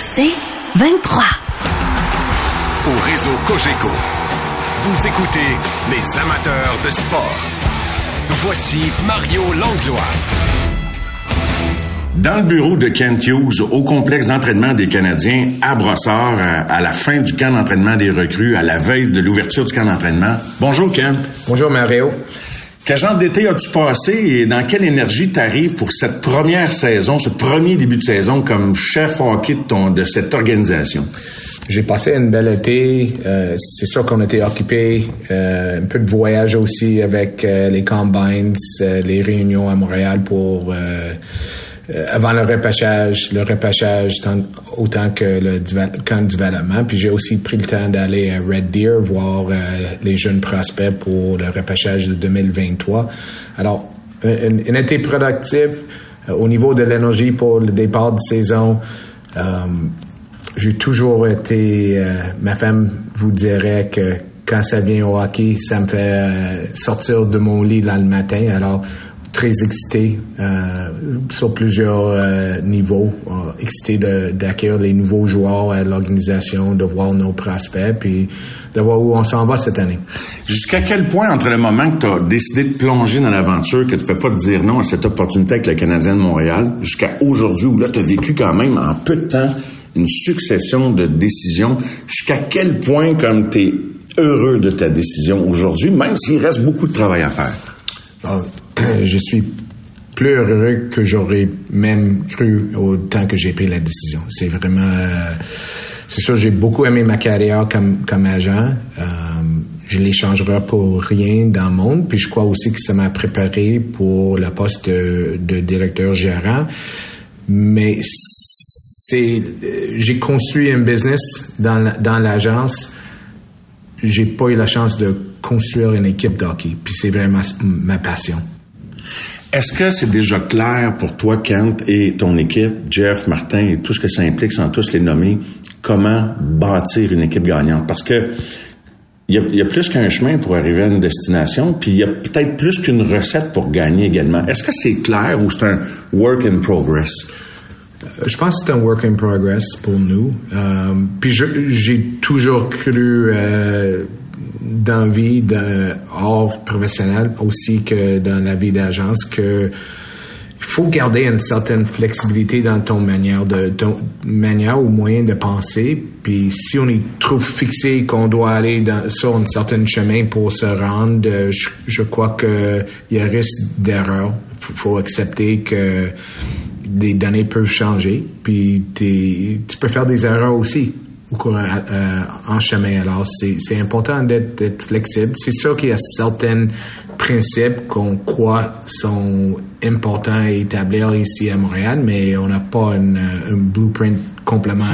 C'est 23. Au réseau Cogeco, vous écoutez les amateurs de sport. Voici Mario Langlois. Dans le bureau de Kent Hughes, au complexe d'entraînement des Canadiens, à Brossard, à la fin du camp d'entraînement des recrues, à la veille de l'ouverture du camp d'entraînement. Bonjour, Kent. Bonjour, Mario. Quel genre d'été as-tu passé et dans quelle énergie t'arrives pour cette première saison, ce premier début de saison comme chef hockey de, ton, de cette organisation? J'ai passé une belle été. Euh, c'est sûr qu'on était occupé. Euh, un peu de voyage aussi avec euh, les combines, les réunions à Montréal pour euh, avant le repêchage, le repêchage autant que le développement. Puis j'ai aussi pris le temps d'aller à Red Deer voir euh, les jeunes prospects pour le repêchage de 2023. Alors, un, été productif euh, au niveau de l'énergie pour le départ de saison. j'ai toujours été, ma femme vous dirait que quand ça vient au hockey, ça me fait sortir de mon lit là le matin. Alors, très excité euh, sur plusieurs euh, niveaux, euh, excité d'accueillir les nouveaux joueurs à l'organisation, de voir nos prospects, puis de voir où on s'en va cette année. Jusqu'à quel point, entre le moment que tu as décidé de plonger dans l'aventure, que tu ne peux pas te dire non à cette opportunité avec le Canadien de Montréal, jusqu'à aujourd'hui, où là, tu as vécu quand même en peu de temps une succession de décisions, jusqu'à quel point, comme tu es heureux de ta décision aujourd'hui, même s'il reste beaucoup de travail à faire? Ah, je suis plus heureux que j'aurais même cru au temps que j'ai pris la décision. C'est vraiment, euh, c'est sûr, j'ai beaucoup aimé ma carrière comme comme agent. Euh, je l'échangerai pour rien dans le monde. Puis je crois aussi que ça m'a préparé pour le poste de, de directeur gérant. Mais c'est, j'ai construit un business dans dans l'agence. J'ai pas eu la chance de construire une équipe d'hockey. Puis c'est vraiment ma passion. Est-ce que c'est déjà clair pour toi, Kent, et ton équipe, Jeff, Martin, et tout ce que ça implique, sans tous les nommer, comment bâtir une équipe gagnante? Parce que il y, a, plus qu'un chemin pour arriver à une destination, puis il y a peut-être plus qu'une recette pour gagner également. Est-ce que c'est clair ou c'est un work in progress? Euh, je pense que c'est un work in progress pour nous. Euh, puis j'ai toujours cru euh, dans la vie hors professionnel aussi que dans la vie d'agence que il faut garder une certaine flexibilité dans ton manière de manière ou moyen de penser. Puis si on est trop fixé qu'on doit aller sur un certain chemin pour se rendre, je, je crois que il y a risque d'erreur. Faut, faut accepter que des données peuvent changer. Puis tu peux faire des erreurs aussi. Euh, en chemin. Alors, c'est important d'être flexible. C'est sûr qu'il y a certains principes qu'on croit sont importants à établir ici à Montréal, mais on n'a pas un blueprint complètement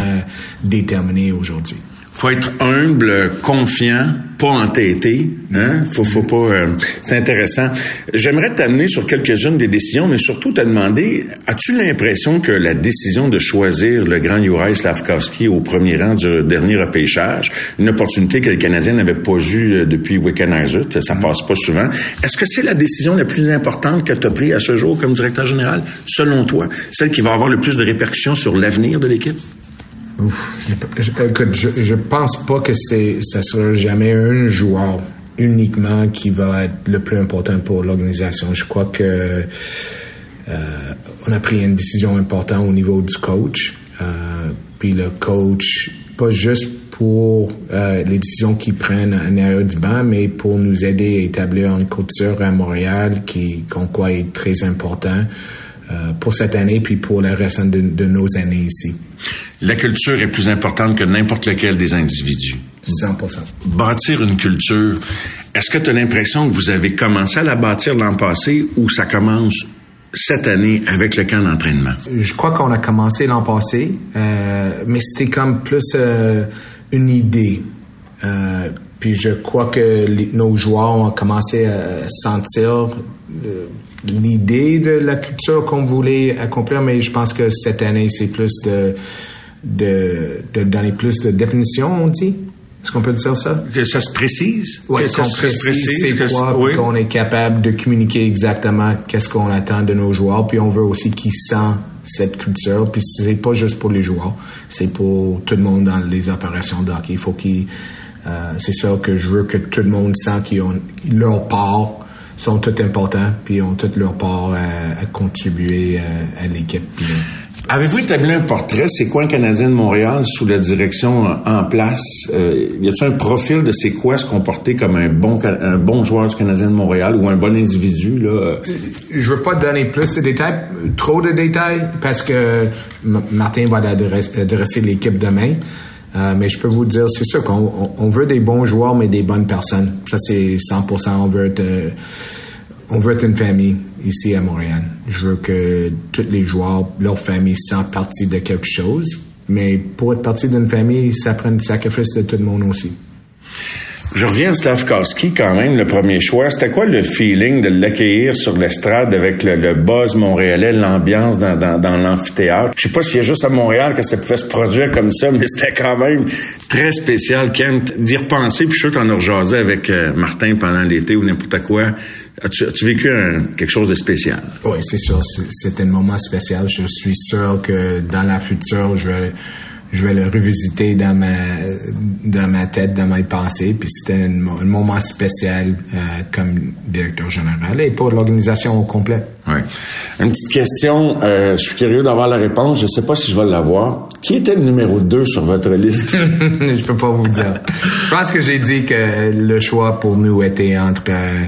déterminé aujourd'hui faut être humble, confiant, pas entêté. Hein? Faut, faut pas. Euh, c'est intéressant. J'aimerais t'amener sur quelques-unes des décisions, mais surtout te demander as-tu l'impression que la décision de choisir le grand Juraj Slavkovski au premier rang du dernier repêchage, une opportunité que les Canadiens n'avaient pas eue euh, depuis Wickenheiser, ça passe pas souvent. Est-ce que c'est la décision la plus importante que tu as prise à ce jour comme directeur général, selon toi, celle qui va avoir le plus de répercussions sur l'avenir de l'équipe? Je, écoute, je, pense pas que c'est, ça sera jamais un joueur uniquement qui va être le plus important pour l'organisation. Je crois que euh, on a pris une décision importante au niveau du coach. Euh, puis le coach, pas juste pour euh, les décisions qu'ils prennent en arrière du banc, mais pour nous aider à établir une culture à Montréal qui, est très important pour cette année puis pour le reste de nos années ici la culture est plus importante que n'importe lequel des individus. 100%. Bâtir une culture, est-ce que tu as l'impression que vous avez commencé à la bâtir l'an passé ou ça commence cette année avec le camp d'entraînement? Je crois qu'on a commencé l'an passé, euh, mais c'était comme plus euh, une idée. Euh, puis je crois que nos joueurs ont commencé à sentir l'idée de la culture qu'on voulait accomplir, mais je pense que cette année, c'est plus de de, de donner plus de définition, on dit. Est-ce qu'on peut dire ça? Que ça se précise? Oui, que ça se précise c'est quoi, oui. qu'on est capable de communiquer exactement qu'est-ce qu'on attend de nos joueurs, puis on veut aussi qu'ils sentent cette culture, puis c'est pas juste pour les joueurs, c'est pour tout le monde dans les opérations de hockey. Il faut qu'ils, euh, c'est ça que je veux que tout le monde sent qu'ils ont leur part sont tout importants, puis ont toute leur part à, à contribuer euh, à l'équipe. Puis, euh, Avez-vous établi un portrait? C'est quoi un Canadien de Montréal sous la direction en place? Euh, y a-t-il un profil de c'est quoi se comporter comme un bon, un bon joueur du Canadien de Montréal ou un bon individu, là? Je veux pas donner plus de détails, trop de détails, parce que M- Martin va adresser, adresser l'équipe demain. Euh, mais je peux vous dire, c'est sûr qu'on on- on veut des bons joueurs, mais des bonnes personnes. Ça, c'est 100%. On veut être, euh, on veut être une famille ici à Montréal. Je veux que tous les joueurs, leur famille, sentent partie de quelque chose. Mais pour être partie d'une famille, ça prend du sacrifice de tout le monde aussi. Je reviens à Slavkowski quand même, le premier choix. C'était quoi le feeling de l'accueillir sur l'estrade avec le, buzz montréalais, l'ambiance dans, l'amphithéâtre? Je sais pas s'il y juste à Montréal que ça pouvait se produire comme ça, mais c'était quand même très spécial, Kent, d'y repenser. Puis je suis sûr t'en as avec euh, Martin pendant l'été ou n'importe quoi. As-tu, as-tu vécu quelque chose de spécial? Oui, c'est sûr. C'était un moment spécial. Je suis sûr que dans la future, je vais, je vais le revisiter dans ma, dans ma tête, dans mes pensées. Puis c'était un, mo- un moment spécial euh, comme directeur général et pour l'organisation au complet. Oui. Une petite question, euh, je suis curieux d'avoir la réponse. Je sais pas si je vais l'avoir. Qui était le numéro 2 sur votre liste? je peux pas vous le dire. Je pense que j'ai dit que le choix pour nous était entre euh,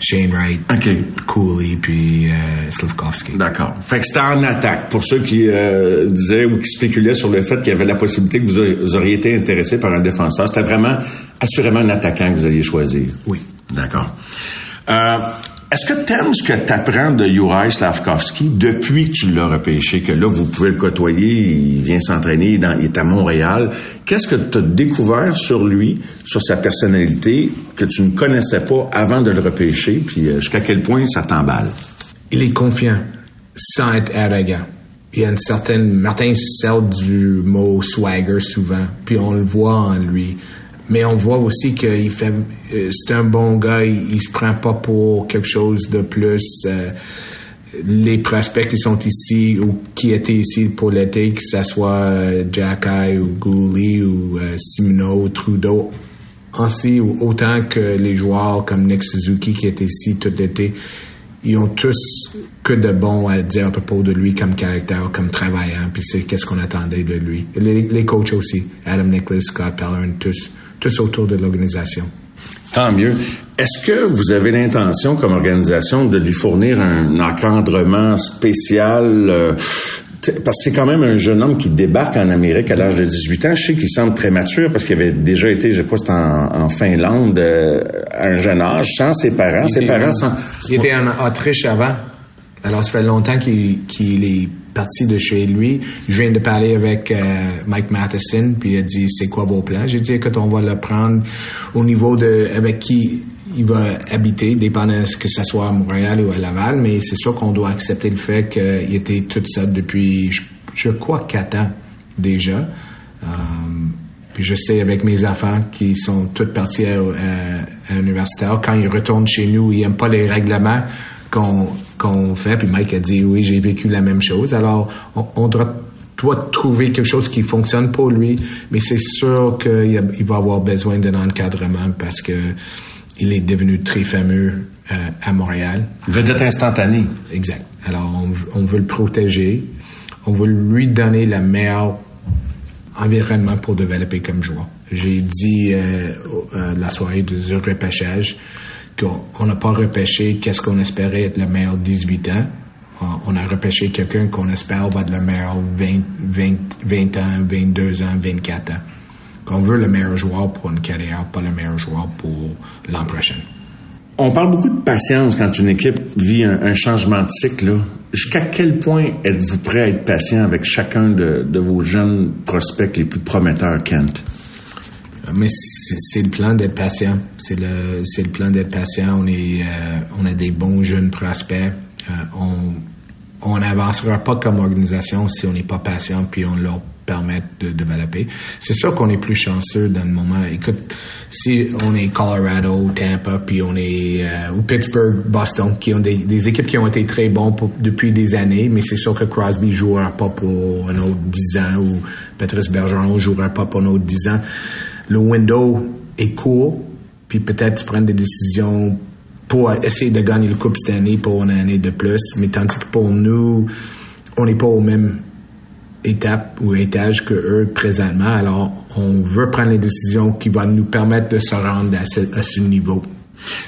Shane Wright, OK. Cooley, puis euh, Slavkovski. D'accord. Fait que c'était en attaque. Pour ceux qui euh, disaient ou qui spéculaient sur le fait qu'il y avait la possibilité que vous, auriez- vous auriez été intéressé par un défenseur, c'était vraiment assurément un attaquant que vous alliez choisir. Oui. D'accord. Euh, est-ce que tu aimes ce que tu apprends de Juraj Slavkovski depuis que tu l'as repêché, que là, vous pouvez le côtoyer, il vient s'entraîner, il est à Montréal. Qu'est-ce que tu as découvert sur lui, sur sa personnalité, que tu ne connaissais pas avant de le repêcher, puis euh, jusqu'à quel point ça t'emballe? il est confiant sans être arrogant. Il y a une certaine. Martin sert du mot swagger souvent, puis on le voit en lui. Mais on voit aussi qu'il fait. euh, c'est un bon gars, il, il se prend pas pour quelque chose de plus. euh, les prospects qui sont ici ou qui étaient ici pour l'été, que ce soit euh, Jacky ou Gooley ou euh, Simoneau ou Trudeau, ainsi autant que les joueurs comme Nick Suzuki qui était ici tout l'été, ils ont tous que de bon à dire à propos de lui comme caractère, comme travaillant, puis c'est qu'est-ce qu'on attendait de lui. Les, les coachs aussi, Adam Nicholas, Scott Pellerin, tous, tous autour de l'organisation. Tant mieux. Est-ce que vous avez l'intention, comme organisation, de lui fournir un encadrement spécial? euh, parce que c'est quand même un jeune homme qui débarque en Amérique à l'âge de 18 ans. Je sais qu'il semble très mature parce qu'il avait déjà été, je crois, c'était en, en Finlande euh, à un jeune âge, sans ses parents. Ses parents sont... Il était en Autriche avant. Alors, ça fait longtemps qu'il qu'il est parti de chez lui. Je viens de parler avec euh, Mike Matheson, puis il a dit c'est quoi vos plans? J'ai dit écoute, on va le prendre au niveau de avec qui il va habiter, dépendant de ce que ce soit à Montréal ou à Laval, mais c'est sûr qu'on doit accepter le fait qu'il était tout seul depuis, je, crois, quatre ans déjà. Euh, puis je sais avec mes enfants qui sont tous partis à, à, à l'universitaire, quand ils retournent chez nous, ils n'aiment pas les règlements qu'on qu'on fait. Puis Mike a dit oui, j'ai vécu la même chose. Alors on, on doit, doit trouver quelque chose qui fonctionne pour lui, mais c'est sûr qu'il va avoir besoin d'un encadrement parce que il est devenu très fameux euh, à Montréal. Vedette instantanée. Exact. Alors, on, on veut le protéger. On veut lui donner le meilleur environnement pour développer comme joueur. J'ai dit euh, euh, la soirée du repêchage qu'on on n'a pas repêché qu'est-ce qu'on espérait être le meilleur 18 ans. On- a repêché quelqu'un qu'on espère être le meilleur 20, 20, 20 ans, 22 ans, 24 ans. Qu'on veut le meilleur joueur pour une carrière, pas le meilleur joueur pour l'an. On parle beaucoup de patience quand une équipe vit un, changement de cycle. Jusqu'à quel point êtes-vous prêt à être patient avec chacun de, de vos jeunes prospects les plus prometteurs, Kent? Mais c'est le plan d'être patient. C'est le, le plan d'être patient. On est, euh, on a des bons jeunes prospects. Euh, on, on n'avancera pas comme organisation si on n'est pas patient puis on leur permet de développer. C'est sûr qu'on est plus chanceux dans le moment. Écoute, si on est Colorado, Tampa, puis on est euh, ou Pittsburgh, Boston, qui ont des, équipes qui ont été très bons depuis des années, mais c'est sûr que Crosby jouera pas pour un autre 10 ans ou Patrice Bergeron jouera pas pour un autre 10 ans. Le window est court, puis peut-être tu prends des décisions pour essayer de gagner le Coupe cette année pour une année de plus, mais tandis que pour nous, on n'est pas au même étape ou étage que eux présentement. Alors, on veut prendre les décisions qui vont nous permettre de se rendre à ce niveau.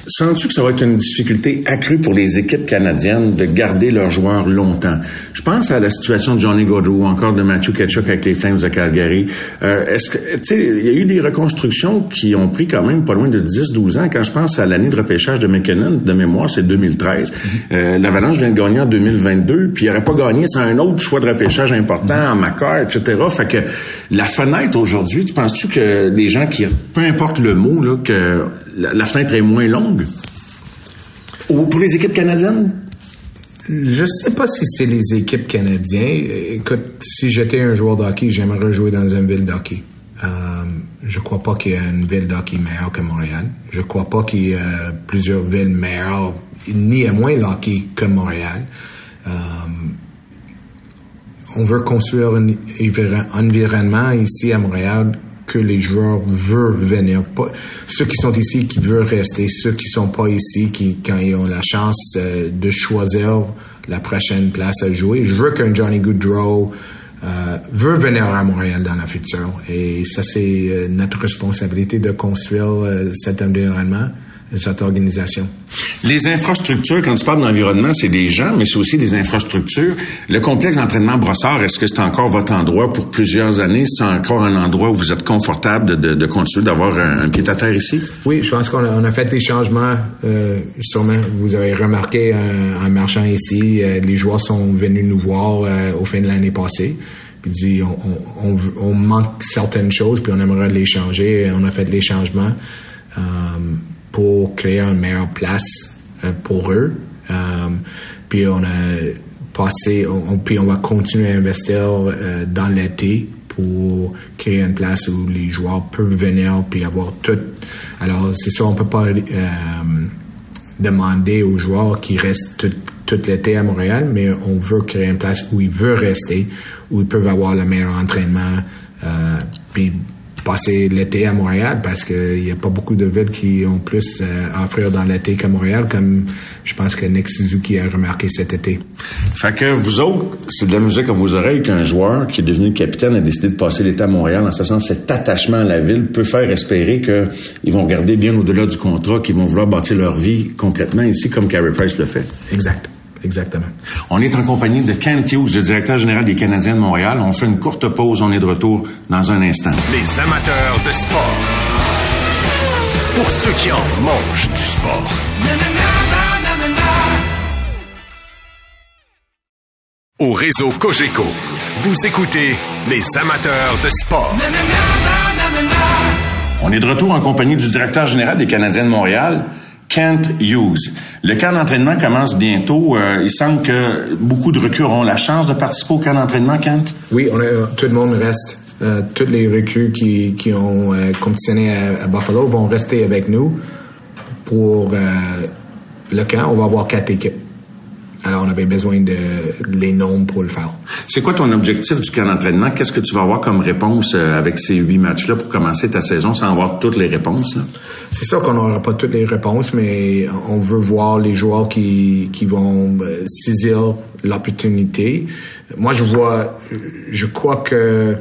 Sens-tu que ça va être une difficulté accrue pour les équipes canadiennes de garder leurs joueurs longtemps? Je pense à la situation de Johnny Gaudreau ou encore de Matthew Ketchuk avec les Flames de Calgary. Euh, est-ce que, tu sais, il y a eu des reconstructions qui ont pris quand même pas loin de 10-12 ans. Quand je pense à l'année de repêchage de McKinnon, de mémoire, c'est 2013. Mm-hmm. euh, L'Avalanche vient de gagner en 2022, puis il n'aurait pas gagné sans un autre choix de repêchage important, mm-hmm. en Macar, etc. Fait que la fenêtre aujourd'hui, tu penses-tu que les gens qui, peu importe le mot, là, que la, fenêtre est moins longue? Ou pour les équipes canadiennes? Je sais pas si c'est les équipes canadiennes. Écoute, si j'étais un joueur de hockey, j'aimerais jouer dans une ville de hockey. Euh, je crois pas qu'il y ait une ville de hockey meilleure que Montréal. Je crois pas qu'il y ait plusieurs villes meilleures, ni à moins hockey que Montréal. Euh, on veut construire un environnement ici à Montréal que les joueurs veulent venir. Pas, ceux qui sont ici, qui veulent rester, ceux qui sont pas ici, qui, quand ils ont la chance euh, de choisir la prochaine place à jouer. Je veux qu'un Johnny Goodrow euh, veut venir à Montréal dans la future. Et ça, c'est euh, notre responsabilité de construire cet environnement cette organisation. Les infrastructures, quand tu parles d'environnement, c'est des gens, mais c'est aussi des infrastructures. Le complexe d'entraînement Brossard, est-ce que c'est encore votre endroit pour plusieurs années? C'est encore un endroit où vous êtes confortable de, de, continuer d'avoir un, pied à terre ici? Oui, je pense qu'on a, on a, fait des changements. Euh, sûrement, vous avez remarqué en, marchant ici, euh, les joueurs sont venus nous voir euh, au fin de l'année passée puis dit on, on, on, manque certaines choses puis on aimerait les changer on a fait les changements euh, pour créer une meilleure place euh, pour eux. Euh, puis on a passé, puis on va continuer à investir euh, dans l'été pour créer une place où les joueurs peuvent venir puis avoir tout. Alors c'est ça, on peut pas demander aux joueurs qui restent tout, l'été à Montréal, mais on veut créer une place où ils veulent rester, où ils peuvent avoir le meilleur entraînement, puis passer l'été à Montréal parce qu'il n'y a pas beaucoup de villes qui ont plus euh, à offrir dans l'été qu'à Montréal, comme je pense que Nick Suzuki a remarqué cet été. Fait que vous autres, c'est de la musique à vos oreilles qu'un joueur qui est devenu capitaine a décidé de passer l'été à Montréal. En ce sens, cet attachement à la ville peut faire espérer qu'ils vont garder bien au-delà du contrat, qu'ils vont vouloir bâtir leur vie complètement ici, comme Carey Price le fait. Exact. Exactement. On est en compagnie de Kent Hughes, le directeur général des Canadiens de Montréal. On fait une courte pause. On est de retour dans un instant. Les amateurs de sport. Pour ceux qui en mangent du sport. Au réseau Cogeco, vous écoutez les amateurs de sport. On est de retour en compagnie du directeur général des Canadiens de Montréal, Kent Hughes. Le camp d'entraînement commence bientôt. Euh, il semble que beaucoup de recrues auront la chance de participer au camp d'entraînement, Kent. Oui, on a, tout le monde reste. Euh, toutes les recrues qui, qui ont euh, compétitionné à, Buffalo vont rester avec nous pour le camp. On va avoir quatre équipes. Alors, on avait besoin de les noms pour le faire. C'est quoi ton objectif du camp d'entraînement? Qu'est-ce que tu vas avoir comme réponse euh, avec ces huit matchs-là pour commencer ta saison sans avoir toutes les réponses? C'est sûr qu'on n'aura pas toutes les réponses, mais on veut voir les joueurs qui, qui vont euh, saisir l'opportunité. Moi, je vois, je crois que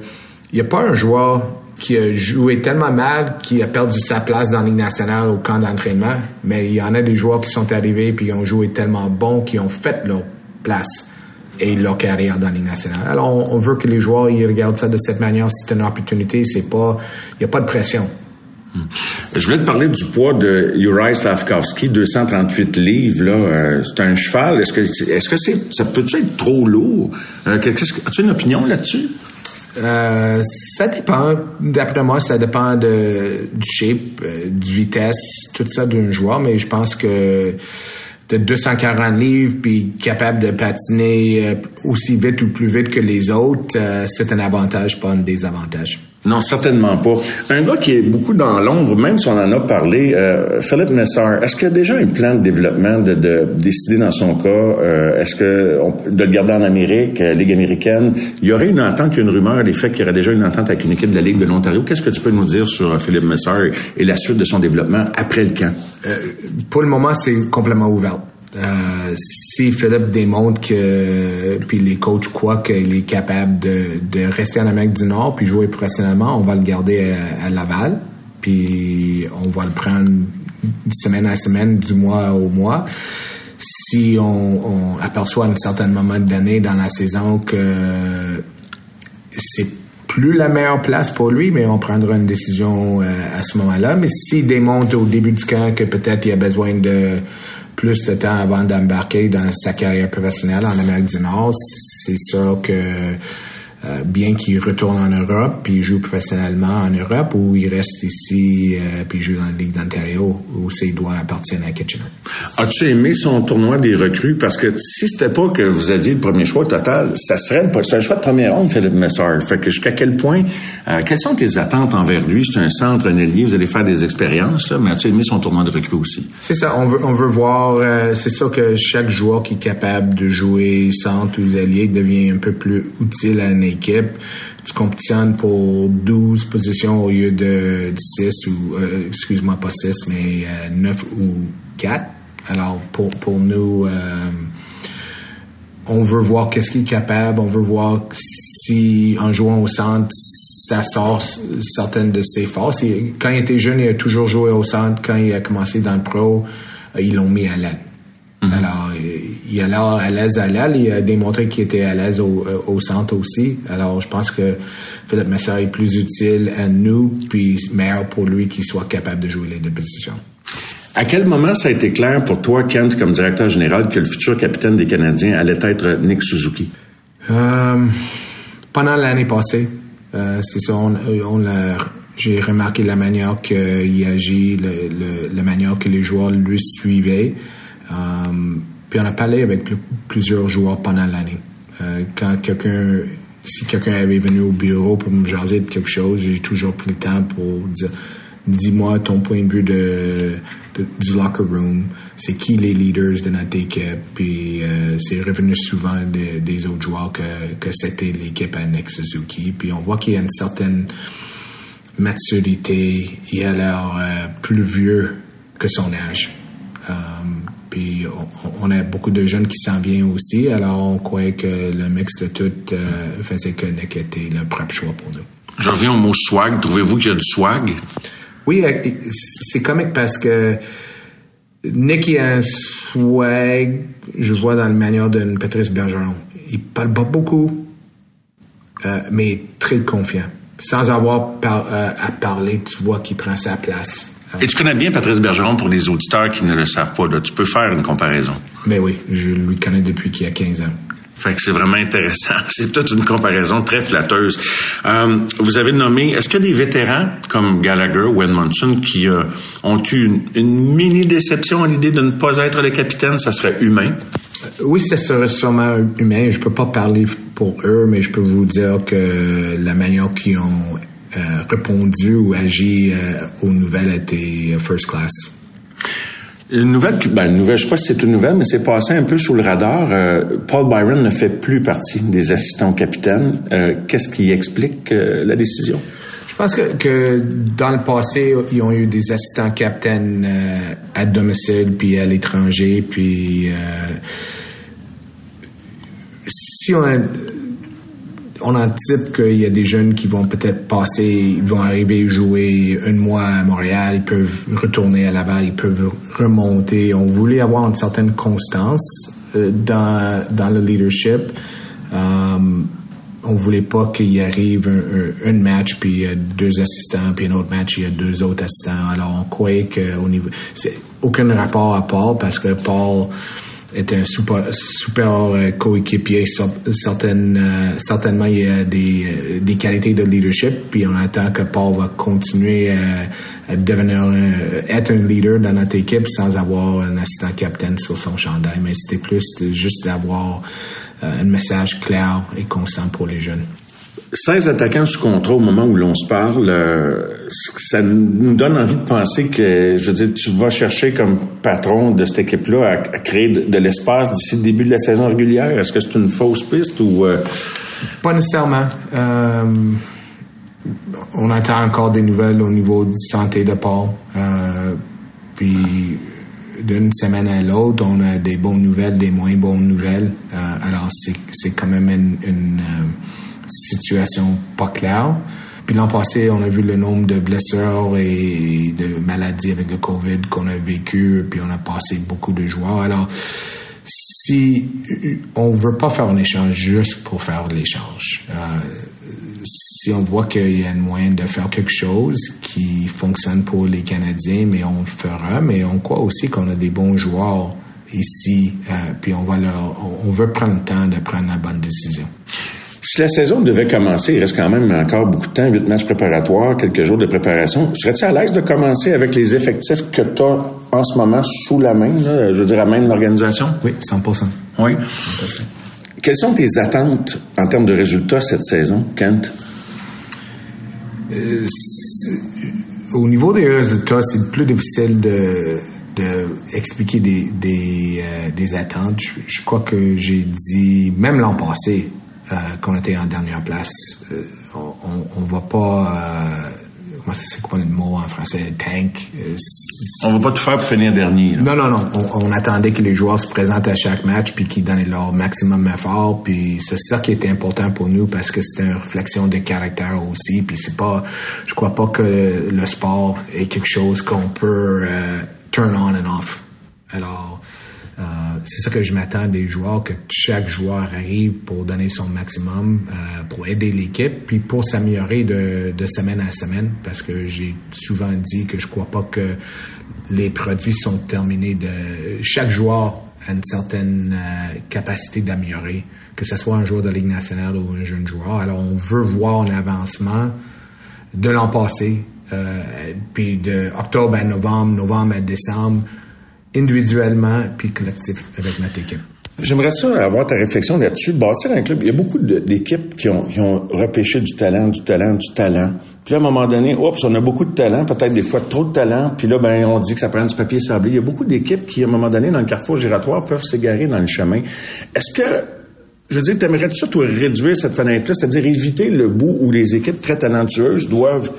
il n'y a pas un joueur qui a joué tellement mal qu'il a perdu sa place dans la Ligue nationale au camp d'entraînement. Mais il y en a des joueurs qui sont arrivés puis qui ont joué tellement bon qu'ils ont fait leur place et leur carrière dans la Ligue nationale. Alors, on, veut que les joueurs ils regardent ça de cette manière. C'est une opportunité. Il n'y a pas de pression. Hmm. Je voulais te parler du poids de Uri Slavkovski, 238 livres. Là, euh, c'est un cheval. Est-ce que, est-ce que c'est, ça peut être trop lourd? Euh, As-tu une opinion là-dessus? Euh, ça dépend. D'après moi, ça dépend de, du shape, euh, du vitesse, tout ça d'un joueur, mais je pense que de 240 livres puis capable de patiner euh, aussi vite ou plus vite que les autres, euh, c'est un avantage, pas un désavantage. Non, certainement pas. Un gars qui est beaucoup dans l'ombre, même si on en a parlé, euh, Philippe Messard, est-ce qu'il y a déjà un plan de développement de, de décider dans son cas, euh, est-ce que de le garder en Amérique, euh, Ligue américaine, il y aurait une entente, une rumeur, les faits qu'il y aurait déjà une entente avec une équipe de la Ligue de l'Ontario. Qu'est-ce que tu peux nous dire sur euh, Philippe Messard et la suite de son développement après le camp? Euh, pour le moment, c'est complètement ouvert. Euh, si Philippe démontre que puis les coachs croient qu'il est capable de, de, rester en Amérique du Nord puis jouer professionnellement, on va le garder à, Laval. Puis on va le prendre semaine à semaine, du mois au mois. Si on, on aperçoit à un certain moment de l'année dans la saison que c'est plus la meilleure place pour lui, mais on prendra une décision euh, à ce moment-là. Mais s'il démontre au début du camp que peut-être il a besoin de plus de temps avant d'embarquer dans sa carrière professionnelle en Amérique du Nord, c'est sûr que euh, bien qu'il retourne en Europe puis joue professionnellement en Europe ou il reste ici euh, puis joue dans la Ligue d'Ontario où ses doigts appartiennent à Kitchener. As-tu aimé son tournoi des recrues? Parce que si c'était pas que vous aviez le premier choix total, ça serait un choix de première ronde, Philippe Messard. Fait que jusqu'à quel point, euh, quelles sont tes attentes envers lui? C'est un centre, un allié, vous allez faire des expériences, là, mais as-tu aimé son tournoi de recrues aussi? C'est ça, on veut, on veut voir, euh, c'est sûr que chaque joueur qui est capable de jouer centre ou allié devient un peu plus utile à une équipe. Tu compétitionnes pour 12 positions au lieu de 6 ou, euh, excuse-moi, pas 6, mais euh, 9 ou 4. Alors, pour, pour nous, euh, on veut voir qu'est-ce qu'il est capable, on veut voir si, en jouant au centre, ça sort certaines de ses forces. Quand il était jeune, il a toujours joué au centre. Quand il a commencé dans le pro, ils l'ont mis à l'aile. Mm -hmm. Alors, il a l'air à l'aise à l'aile. Il a démontré qu'il était à l'aise au, au, centre aussi. Alors, je pense que Philippe Messard est plus utile à nous, puis meilleur pour lui qu'il soit capable de jouer les deux positions. À quel moment ça a été clair pour toi, Kent, comme directeur général, que le futur capitaine des Canadiens allait être Nick Suzuki? Euh, pendant l'année passée, euh, c'est ça, on, on l'a j'ai remarqué la manière qu'il agit, le, le, la manière que les joueurs lui suivaient. Um, puis on a parlé avec pl plusieurs joueurs pendant l'année. Euh, quand quelqu'un, si quelqu'un avait venu au bureau pour me jaser de quelque chose, j'ai toujours pris le temps pour dire, dis-moi ton point de vue du locker room. C'est qui les leaders de notre équipe? Puis euh, c'est revenu souvent de, des autres joueurs que, c'était l'équipe à Nick Suzuki. Puis on voit qu'il y a une certaine maturité. Il a l'air euh, plus vieux que son âge. Puis on, on, a beaucoup de jeunes qui s'en viennent aussi. Alors on croyait que le mix de tout euh, faisait que Nick était le propre choix pour nous. Je reviens au mot swag. Trouvez-vous qu'il y a du swag? Oui, c'est comique parce que Nick il a un swag, je vois dans la manière de Patrice Bergeron. Il parle pas beaucoup, euh, mais très confiant. Sans avoir par, euh, à parler, tu vois qu'il prend sa place. Et tu connais bien Patrice Bergeron pour les auditeurs qui ne le savent pas. Là. Tu peux faire une comparaison. Mais oui, je lui connais depuis qu'il a 15 ans. Fait que c'est vraiment intéressant. C'est toute une comparaison très flatteuse. Euh, vous avez nommé, est-ce y a des vétérans comme Gallagher ou Edmondson qui euh, ont eu une, une, mini déception à l'idée de ne pas être le capitaine? Ça serait humain? Oui, ça serait sûrement humain. Je peux pas parler pour eux, mais je peux vous dire que la manière qu'ils ont euh, répondu ou agi euh, aux nouvelles était first class? Une nouvelle, ben, une nouvelle, je sais pas si c'est une nouvelle, mais c'est passé un peu sous le radar. Euh, Paul Byron ne fait plus partie des assistants capitaines. Euh, Qu'est-ce qui explique euh, la décision? Je pense que, que, dans le passé, ils ont eu des assistants capitaines euh, à domicile puis à l'étranger. Puis si on a, on anticipe qu'il y a des jeunes qui vont peut-être passer, ils vont arriver jouer un mois à Montréal, ils peuvent retourner à Laval, ils peuvent remonter. On voulait avoir une certaine constance euh, dans, le leadership. Um, on voulait pas qu'il arrive un, match puis il y a deux assistants puis un autre match il y a deux autres assistants. Alors on croyait qu'au niveau c'est aucun rapport à Paul parce que Paul est un super, euh, coéquipier. Euh, certainement, il y a des, euh, des qualités de leadership, puis on attend que Paul va continuer à, devenir être un leader dans notre équipe sans avoir un assistant capitaine sur son chandail. Mais c'était plus juste d'avoir un message clair et constant pour les jeunes. 16 attaquants sous contrat au moment où l'on se parle, euh, ça nous donne envie de penser que, je veux dire, tu vas chercher comme patron de cette équipe-là à, créer de, l'espace d'ici le début de la saison régulière. Est-ce que c'est une fausse piste ou... Euh? Pas nécessairement. Euh, on attend encore des nouvelles au niveau de santé de Paul. puis d'une semaine à l'autre, on a des bonnes nouvelles, des moins bonnes nouvelles. alors c'est quand même une situation pas claire. Puis l'an passé, on a vu le nombre de blessures et de maladies avec le COVID qu'on a vécu, puis on a passé beaucoup de joueurs. Alors, si on veut pas faire un échange juste pour faire l'échange, euh, si on voit qu'il y a un moyen de faire quelque chose qui fonctionne pour les Canadiens, mais on le fera. Mais on croit aussi qu'on a des bons joueurs ici, euh, puis on va leur, on veut prendre le temps de prendre la bonne décision. Si la saison devait commencer, il reste quand même encore beaucoup de temps, huit matchs préparatoires, quelques jours de préparation. Serais-tu à l'aise de commencer avec les effectifs que tu as en ce moment sous la main, je veux dire, à main de l'organisation? Oui, 100% Oui. 100 Quelles sont tes attentes en termes de résultats cette saison, Kent? Euh, au niveau des résultats, c'est plus difficile de, expliquer des, des, euh, attentes. je, crois que j'ai dit, même l'an passé, euh, qu'on était en dernière place. Euh, on, ne va pas euh, c'est quoi le mot en français, tank? on va pas tout faire pour finir dernier. Non, non, non. On, attendait que les joueurs se présentent à chaque match puis qu'ils donnent leur maximum effort. Puis c'est ça qui était important pour nous parce que c'était une réflexion de caractère aussi. Puis c'est pas, je crois pas que le sport est quelque chose qu'on peut turn on and off. Alors, euh, c'est ça que je m'attends des joueurs, que chaque joueur arrive pour donner son maximum, euh, pour aider l'équipe, puis pour s'améliorer de, de, semaine à semaine, parce que j'ai souvent dit que je crois pas que les produits sont terminés. De chaque joueur a une certaine euh, capacité d'améliorer, que ce soit un joueur de Ligue nationale ou un jeune joueur. Alors on veut voir un avancement de l'an passé, puis de octobre à novembre, novembre à décembre individuellement puis collectif avec notre équipe. J'aimerais ça avoir ta réflexion là-dessus. Bâtir un club, il y a beaucoup d'équipes qui ont, repêché du talent, du talent, du talent. Puis là, à un moment donné, oups, on a beaucoup de talent, peut-être des fois trop de talent, puis là, ben, on dit que ça prend du papier sablé. Il y a beaucoup d'équipes qui, à un moment donné, dans le carrefour giratoire, peuvent s'égarer dans le chemin. Est-ce que, je veux dire, t'aimerais-tu toi, réduire cette fenêtre-là, c'est-à-dire éviter le bout où les équipes très talentueuses doivent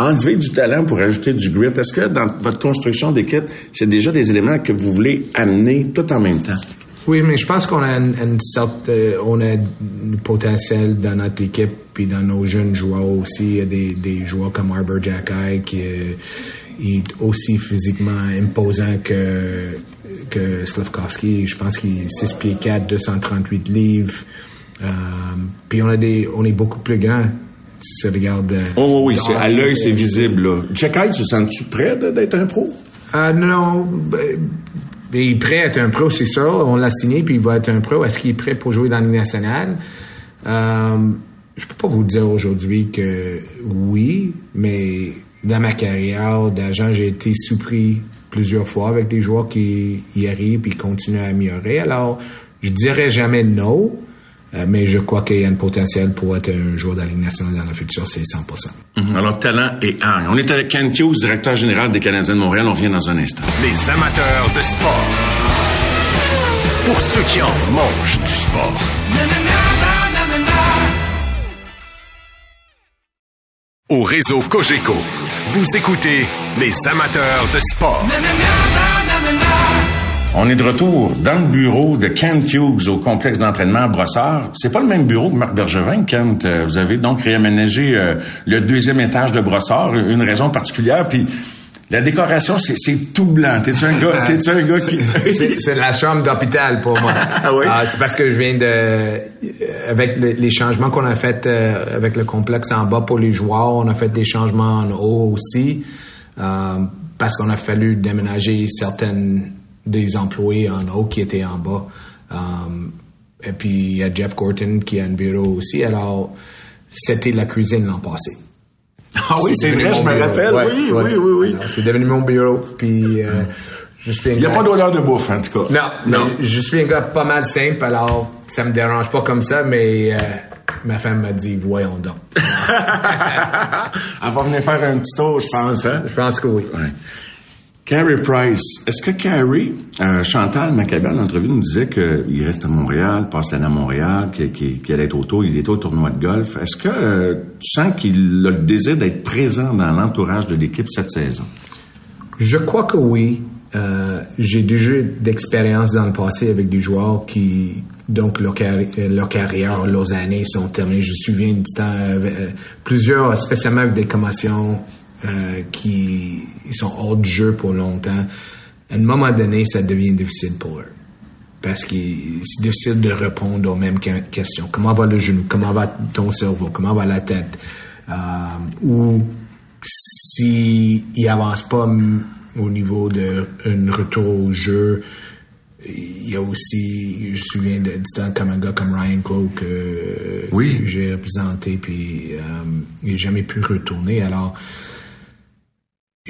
enlever du talent pour ajouter du grit. Est-ce que dans votre construction d'équipe, c'est déjà des éléments que vous voulez amener tout en même temps? Oui, mais je pense qu'on a une, sorte, euh, on a du potentiel dans notre équipe puis dans nos jeunes joueurs aussi. Il y a des, joueurs comme Arbor Jacky qui est aussi physiquement imposant que que Slavkovski. Je pense qu'il est 6 pieds 4, 238 livres. Euh, puis on a des, on est beaucoup plus grand tu regardes. Euh, oh, oui, oui, à l'œil, c'est visible. Là. Jack Hyde, se sens-tu prêt d'être un pro? Euh, non, ben, il est prêt à être un pro, c'est sûr. On l'a signé, puis il va être un pro. Est-ce qu'il est prêt pour jouer dans le national? Euh, je peux pas vous dire aujourd'hui que oui, mais dans ma carrière d'agent, j'ai été surpris plusieurs fois avec des joueurs qui y arrivent et continuent à améliorer. Alors, je dirais jamais non, euh, mais je crois qu'il y a un potentiel pour être un joueur de la Ligue nationale dans le futur, c'est 100 mhm. Alors, talent et âge. On est avec Ken Hughes, directeur général des Canadiens de Montréal. On revient dans un instant. Les amateurs de sport. Pour ceux qui en mangent du sport. Au réseau Cogeco, vous écoutez les amateurs de sport. On est de retour dans le bureau de Kent Hughes au complexe d'entraînement à Brossard. C'est pas le même bureau que Marc Bergevin, Kent. Euh, vous avez donc réaménagé euh, le deuxième étage de Brossard, une raison particulière, puis la décoration, c'est tout blanc. T'es-tu un gars, t'es-tu un gars qui... c'est la chambre d'hôpital pour moi. ah oui? Ah, c'est parce que je viens de... Avec les changements qu'on a fait euh, avec le complexe en bas pour les joueurs, on a fait des changements en haut aussi. parce qu'on a fallu déménager certaines des employés en haut qui étaient en bas. Um, et puis, il y a Jeff Gorton qui a un bureau aussi. Alors, c'était la cuisine l'an passé. Ah oui, c'est vrai, je me rappelle. oui, oui, oui, oui, C'est devenu mon bureau. Puis, euh, je suis Il n'y a pas d'odeur de bouffe, en tout cas. Non, non. Je suis un gars pas mal simple, alors ça me dérange pas comme ça, mais euh, ma femme m'a dit, voyons donc. Elle va venir faire un petit tour, je pense. Hein? Je pense que oui. Carrie Price, est-ce que Carrie, euh, Chantal Maccabé, en nous disait qu'il reste à Montréal, passe à Montréal, qu'il allait être autour, il est au tournoi de golf. Est-ce que euh, tu sens qu'il a le désir d'être présent dans l'entourage de l'équipe cette saison? Je crois que oui. Euh, j'ai déjà d'expérience dans le passé avec des joueurs qui, donc, leur, carrière, leurs années sont terminées. Je me souviens du temps, plusieurs, spécialement avec des commotions euh, qui sont hors de jeu pour longtemps, à un moment donné, ça devient difficile pour eux. Parce que c'est difficile de répondre aux mêmes questions. Comment va le genou? Comment va ton cerveau? Comment va la tête? Euh, ou s'ils n'avancent pas au niveau d'un retour au jeu, il y a aussi, je me souviens de, du temps comme un gars comme Ryan Clough que, oui. j'ai représenté, puis euh, il n'a jamais pu retourner. Alors,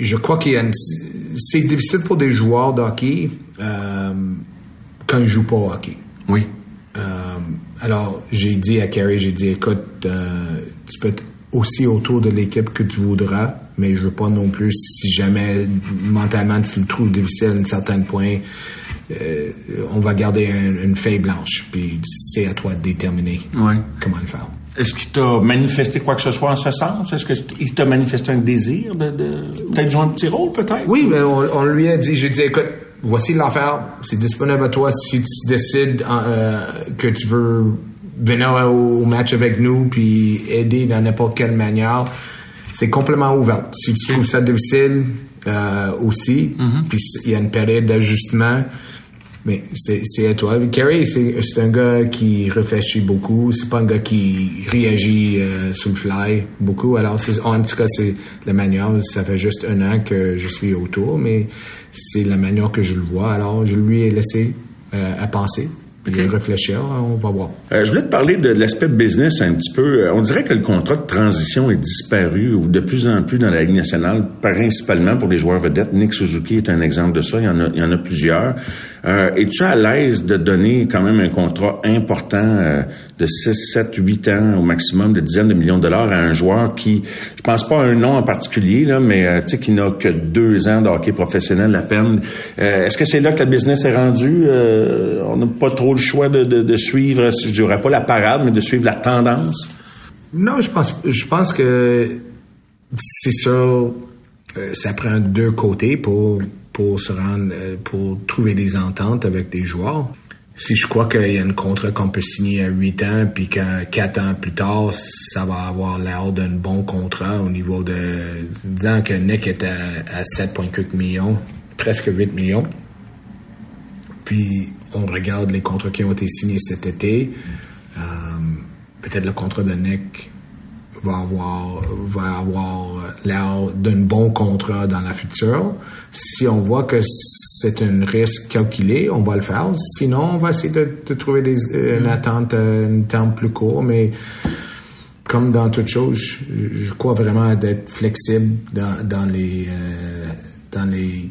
je crois qu'il y a c'est difficile pour des joueurs de hockey euh, quand ils jouent pas au hockey. Oui. Euh, alors, j'ai dit à Carrie, j'ai dit, écoute, euh, tu peux être aussi autour de l'équipe que tu voudras, mais je veux pas non plus, si jamais mentalement tu le trouves difficile à un certain point, on va garder une feuille blanche, puis c'est à toi de déterminer comment le faire. Est-ce qu'il t'a manifesté quoi que ce soit en ce sens? Est-ce qu'il t'a manifesté un désir de, peut-être jouer un petit rôle, peut-être? Oui, mais on, lui a dit, j'ai dit, écoute, voici l'affaire, c'est disponible à toi si tu décides euh, que tu veux venir au, match avec nous puis aider dans n'importe quelle manière. C'est complètement ouvert. Si tu trouves ça difficile euh, aussi, mm-hmm. puis il y a une période d'ajustement, mais c'est à toi. Kerry, c'est un gars qui réfléchit beaucoup. C'est pas un gars qui réagit euh, sur le fly beaucoup. Alors, en tout cas, c'est la manière. Ça fait juste un an que je suis autour, mais c'est la manière que je le vois. Alors, je lui ai laissé euh, à penser. Okay. réfléchir, on va voir. Euh, je voulais te parler de, l'aspect business un petit peu. Euh, on dirait que le contrat de transition est disparu ou de plus en plus dans la Ligue nationale, principalement pour les joueurs vedettes. Nick Suzuki est un exemple de ça. Il y en a, il y en a plusieurs. Euh, Es-tu à l'aise de donner quand même un contrat important euh, de 6, 7, 8 ans au maximum, de dizaines de millions de dollars à un joueur qui, je pense pas à un nom en particulier, là, mais euh, tu sais, qui n'a que deux ans de hockey professionnel à peine. Euh, est-ce que c'est là que le business est rendu? on n'a pas trop le choix de, de, de suivre, je dirais pas la parade, mais de suivre la tendance? Non, je pense, je pense que c'est ça. ça prend deux côtés pour pour se rendre, euh, pour trouver des ententes avec des joueurs. Si je crois qu'il y a un contrat qu'on peut signer à 8 ans, puis qu'à 4 ans plus tard, ça va avoir l'air d'un bon contrat au niveau de, disant que Nick est à, 7,4 millions, presque 8 millions. Puis on regarde les contrats qui ont été signés cet été. Euh, peut-être le contrat de Nick va avoir, va avoir l'air d'un bon contrat dans la future. Si on voit que c'est un risque calculé, on va le faire. Sinon, on va essayer de, trouver des, une mm. attente à un temps plus court, mais comme dans toute chose, je, crois vraiment d'être flexible dans, dans les euh, dans les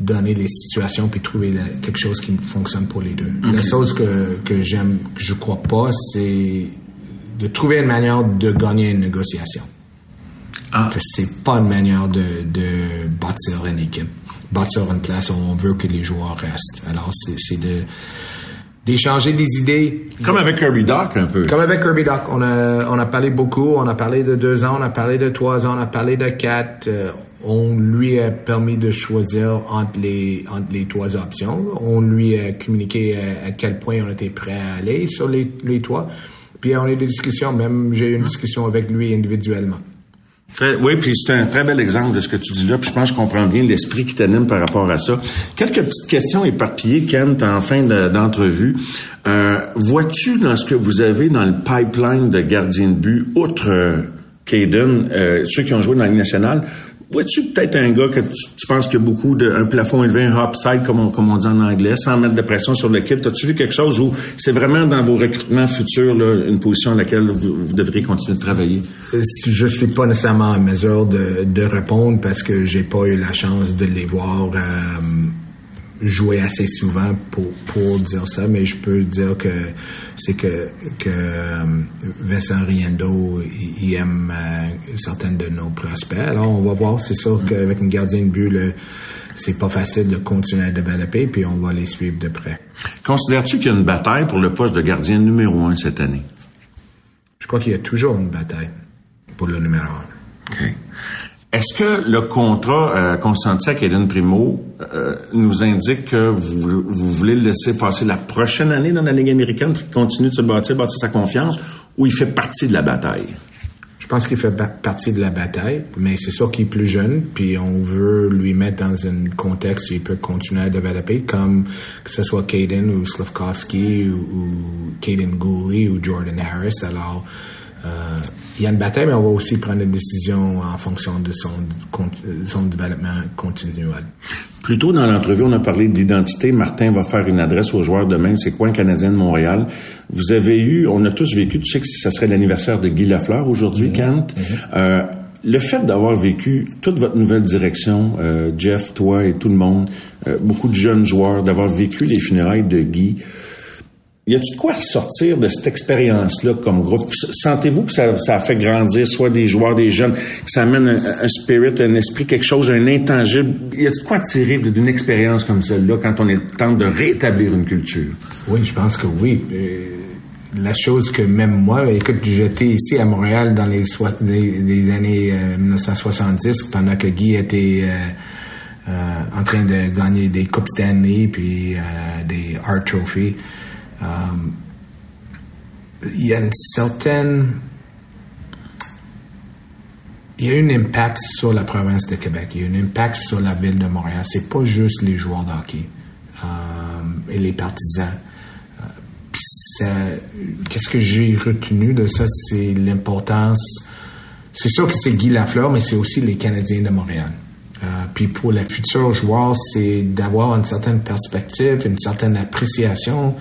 donner les situations puis trouver quelque chose qui fonctionne pour les deux. La chose que, que j'aime, que je crois pas, c'est de trouver une manière de gagner une négociation. Ah. C'est pas une manière de, de bâtir une équipe. Bâtir une place où on veut que les joueurs restent. Alors, c'est de d'échanger des idées. Comme avec Kirby Doc, un peu. Comme avec Kirby Doc. On a, on a parlé beaucoup. On a parlé de deux ans, on a parlé de trois ans, on a parlé de quatre. Euh, on lui a permis de choisir entre les, entre les trois options. On lui a communiqué à, quel point on était prêt à aller sur les, les trois. Puis on a eu des discussions, même j'ai eu une discussion avec lui individuellement. oui, puis c'est un très bel exemple de ce que tu dis là, puis je pense que je comprends bien l'esprit qui t'anime par rapport à ça. Quelques petites questions éparpillées, Kent, en fin d'entrevue. Euh, vois-tu dans ce que vous avez dans le pipeline de gardien de but, outre euh, Caden, euh, ceux qui ont joué dans la Ligue nationale, vois-tu peut-être un gars que tu, penses qu'il y a beaucoup de, un plafond élevé, un upside, comme on, comme on dit en anglais, sans mettre de pression sur kit? As-tu vu quelque chose où c'est vraiment dans vos recrutements futurs, là, une position à laquelle vous, devriez continuer de travailler? Euh, je suis pas nécessairement en mesure de, de répondre parce que j'ai pas eu la chance de les voir, euh, jouer assez souvent pour, pour dire ça, mais je peux dire que c'est que, que euh, Vincent Riendo, il, aime euh, certaines de nos prospects. Alors, on va voir. C'est sûr qu'avec une gardien de but, c'est pas facile de continuer à développer, puis on va les suivre de près. Considères-tu qu'il y a une bataille pour le poste de gardien numéro un cette année? Je crois qu'il y a toujours une bataille pour le numéro un. OK. Est-ce que le contrat euh, consenti à Kaden Primo euh, nous indique que vous, voulez le laisser passer la prochaine année dans la Ligue américaine pour qu'il continue de se bâtir, bâtir sa confiance, ou il fait partie de la bataille? Je pense qu'il fait partie de la bataille, mais c'est sûr qu'il est plus jeune, puis on veut lui mettre dans un contexte où il peut continuer à développer, comme que ce soit Caden ou Slavkovski ou, ou Caden Gooley ou Jordan Harris. Alors, euh, il y a une bataille, mais on va aussi prendre des décisions en fonction de son, son développement continuel. Plus tôt dans l'entrevue, on a parlé d'identité. Martin va faire une adresse aux joueurs demain. C'est quoi un Canadien de Montréal? Vous avez eu, on a tous vécu, tu sais que ça serait l'anniversaire de Guy Lafleur aujourd'hui. Kent. Euh, le fait d'avoir vécu toute votre nouvelle direction, euh, Jeff, toi et tout le monde, beaucoup de jeunes joueurs, d'avoir vécu les funérailles de Guy, y a-tu de quoi ressortir de cette expérience-là comme groupe? Sentez-vous que ça, a fait grandir soit des joueurs, des jeunes, que ça amène un, spirit, un esprit, quelque chose, un intangible? Y a-tu de quoi tirer d'une expérience comme celle-là quand on est temps de rétablir une culture? Oui, je pense que oui. Euh, la chose que même moi, écoute, j'étais ici à Montréal dans les, années 1970 euh, pendant que Guy était euh, en train de gagner des Coupes Stanley puis des Art Trophy. Um, il y a une certaine il y a un impact sur la province de Québec, il y a un impact sur la ville de Montréal. C'est pas juste les joueurs de hockey um, et les partisans. Uh, qu'est-ce que j'ai retenu de ça, c'est l'importance. C'est sûr que c'est Guy Lafleur, mais c'est aussi les Canadiens de Montréal. Uh, puis pour les futurs joueurs, c'est d'avoir une certaine perspective, une certaine appréciation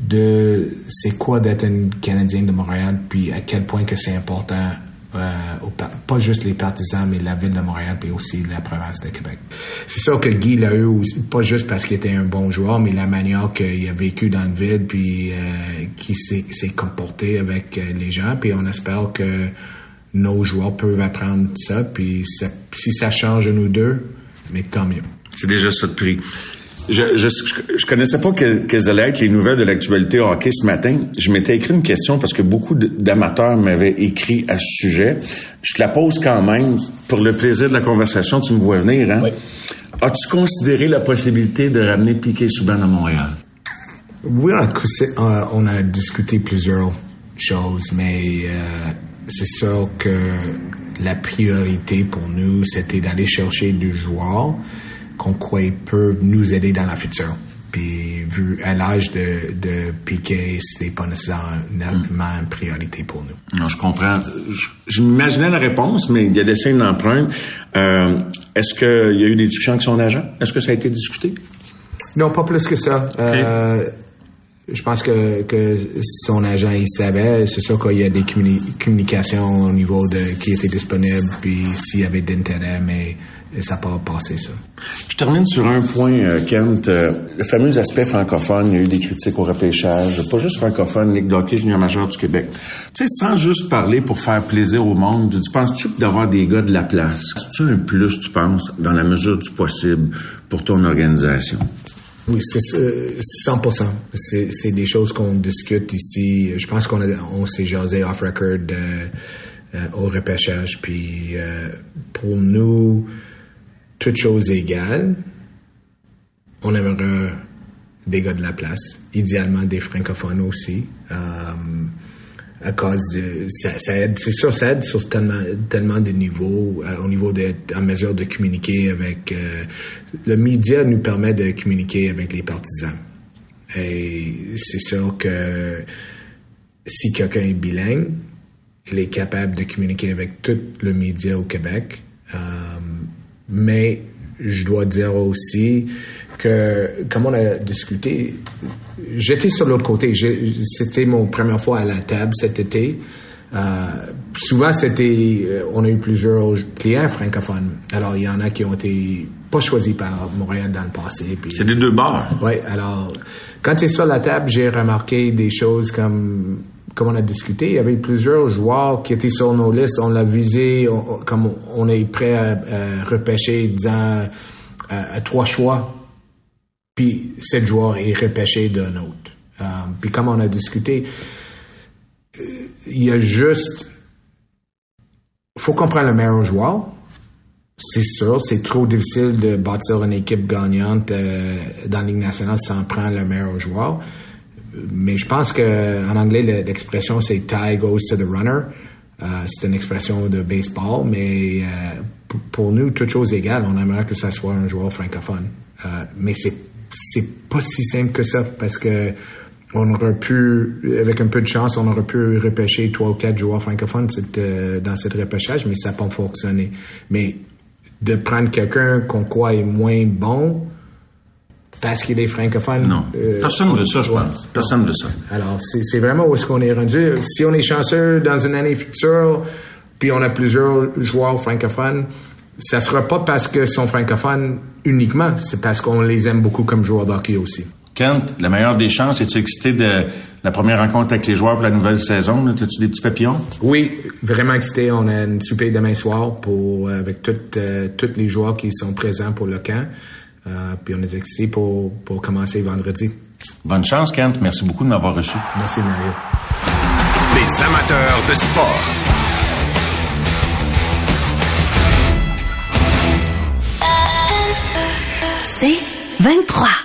de c'est quoi d'être un Canadien de Montréal, puis à quel point que c'est important, euh, pas juste les partisans, mais la ville de Montréal, puis aussi la province de Québec. C'est sûr que Guy l'a eu aussi, pas juste parce qu'il était un bon joueur, mais la manière qu'il a vécu dans la ville, puis euh, qu'il s'est comporté avec euh, les gens, puis on espère que nos joueurs peuvent apprendre ça, puis si ça change nous deux, mais tant mieux. C'est déjà ça de prix. Je, je, je, connaissais pas quelles allaient être les nouvelles de l'actualité hockey ce matin. Je m'étais écrit une question parce que beaucoup d'amateurs m'avaient écrit à ce sujet. Je te la pose quand même pour le plaisir de la conversation. Tu me vois venir, hein? Oui. As-tu considéré la possibilité de ramener Piquet Souban à Montréal? Oui, on a discuté plusieurs choses, mais euh, c'est sûr que la priorité pour nous, c'était d'aller chercher du joueur qu'on croit peuvent nous aider dans la future. Puis, vu à l'âge de, de Piquet, c'était pas nécessairement une priorité pour nous. Non, je comprends. Je, m'imaginais la réponse, mais il y a des signes d'empreinte. Euh, est-ce qu'il y a eu des discussions avec son agent? Est-ce que ça a été discuté? Non, pas plus que ça. Euh, je pense que, que son agent, il savait. C'est sûr qu'il y a des communications au niveau de qui était disponible, puis s'il y avait d'intérêt, mais ça n'a pas passé, ça. Je termine sur un point, euh, Kent. Euh, le fameux aspect francophone, il y a eu des critiques au repêchage, pas juste francophone, Ligue d'hockey junior majeur du Québec. Tu sais, sans juste parler pour faire plaisir au monde, tu penses-tu d'avoir des gars de la place, c'est-tu un plus, tu penses, dans la mesure du possible pour ton organisation? Oui, c'est 100%. C'est des choses qu'on discute ici. Je pense qu'on on s'est jasé off-record euh, au repêchage. Puis pour nous, toutes choses égales, on aimerait des gars de la place, idéalement des francophones aussi. Euh, à cause de ça, aide c'est sûr ça aide sur tellement de niveaux euh, au niveau d'être en mesure de communiquer avec euh, le média nous permet de communiquer avec les partisans et c'est sûr que si quelqu'un est bilingue il est capable de communiquer avec tout le média au Québec mais je dois dire aussi que, comme on a discuté, j'étais sur l'autre côté. C'était mon première fois à la table cet été. Euh, souvent, c'était, euh, on a eu plusieurs clients francophones. Alors, il y en a qui ont été pas choisis par Montréal dans le passé. C'est des deux bars. Oui. Alors, quand tu es sur la table, j'ai remarqué des choses comme comme on a discuté, il y avait plusieurs joueurs qui étaient sur nos listes. On l'a visé, comme on est prêt à, repêcher, disant, à, trois choix. Puis, sept joueurs est repêché d'un autre. Euh, puis, comme on a discuté, il y a juste. faut comprendre le meilleur joueur. C'est sûr, c'est trop difficile de bâtir une équipe gagnante euh, dans la Ligue nationale sans prendre le meilleur joueur. Mais je pense qu'en anglais, l'expression c'est tie goes to the runner. Euh, c'est une expression de baseball, mais pour nous, toute chose égale, on aimerait que ça soit un joueur francophone. mais c'est c'est pas si simple que ça parce que on aurait pu, avec un peu de chance, on aurait pu repêcher trois ou quatre joueurs francophones euh, dans cette repêchage, mais ça n'a pas fonctionné. Mais de prendre quelqu'un qu'on croit est moins bon parce qu'il est francophone? Non. Euh, Personne ne veut ça, je pense. Personne ne veut ça. Alors, c'est vraiment où est-ce qu'on est rendu? Si on est chanceux dans une année future, puis on a plusieurs joueurs francophones, ça sera pas parce que sont francophones uniquement, c'est parce qu'on les aime beaucoup comme joueurs d'hockey aussi. Kent, la meilleure des chances, es-tu excité de la première rencontre avec les joueurs pour la nouvelle saison? As-tu des petits papillons? Oui, vraiment excité. On a une souper demain soir pour, euh, avec toutes, euh, tous les joueurs qui sont présents pour le camp. Euh, puis on est excité pour, pour commencer vendredi. Bonne chance, Kent. Merci beaucoup de m'avoir reçu. Merci, Mario. Les amateurs de sport. C'est 23.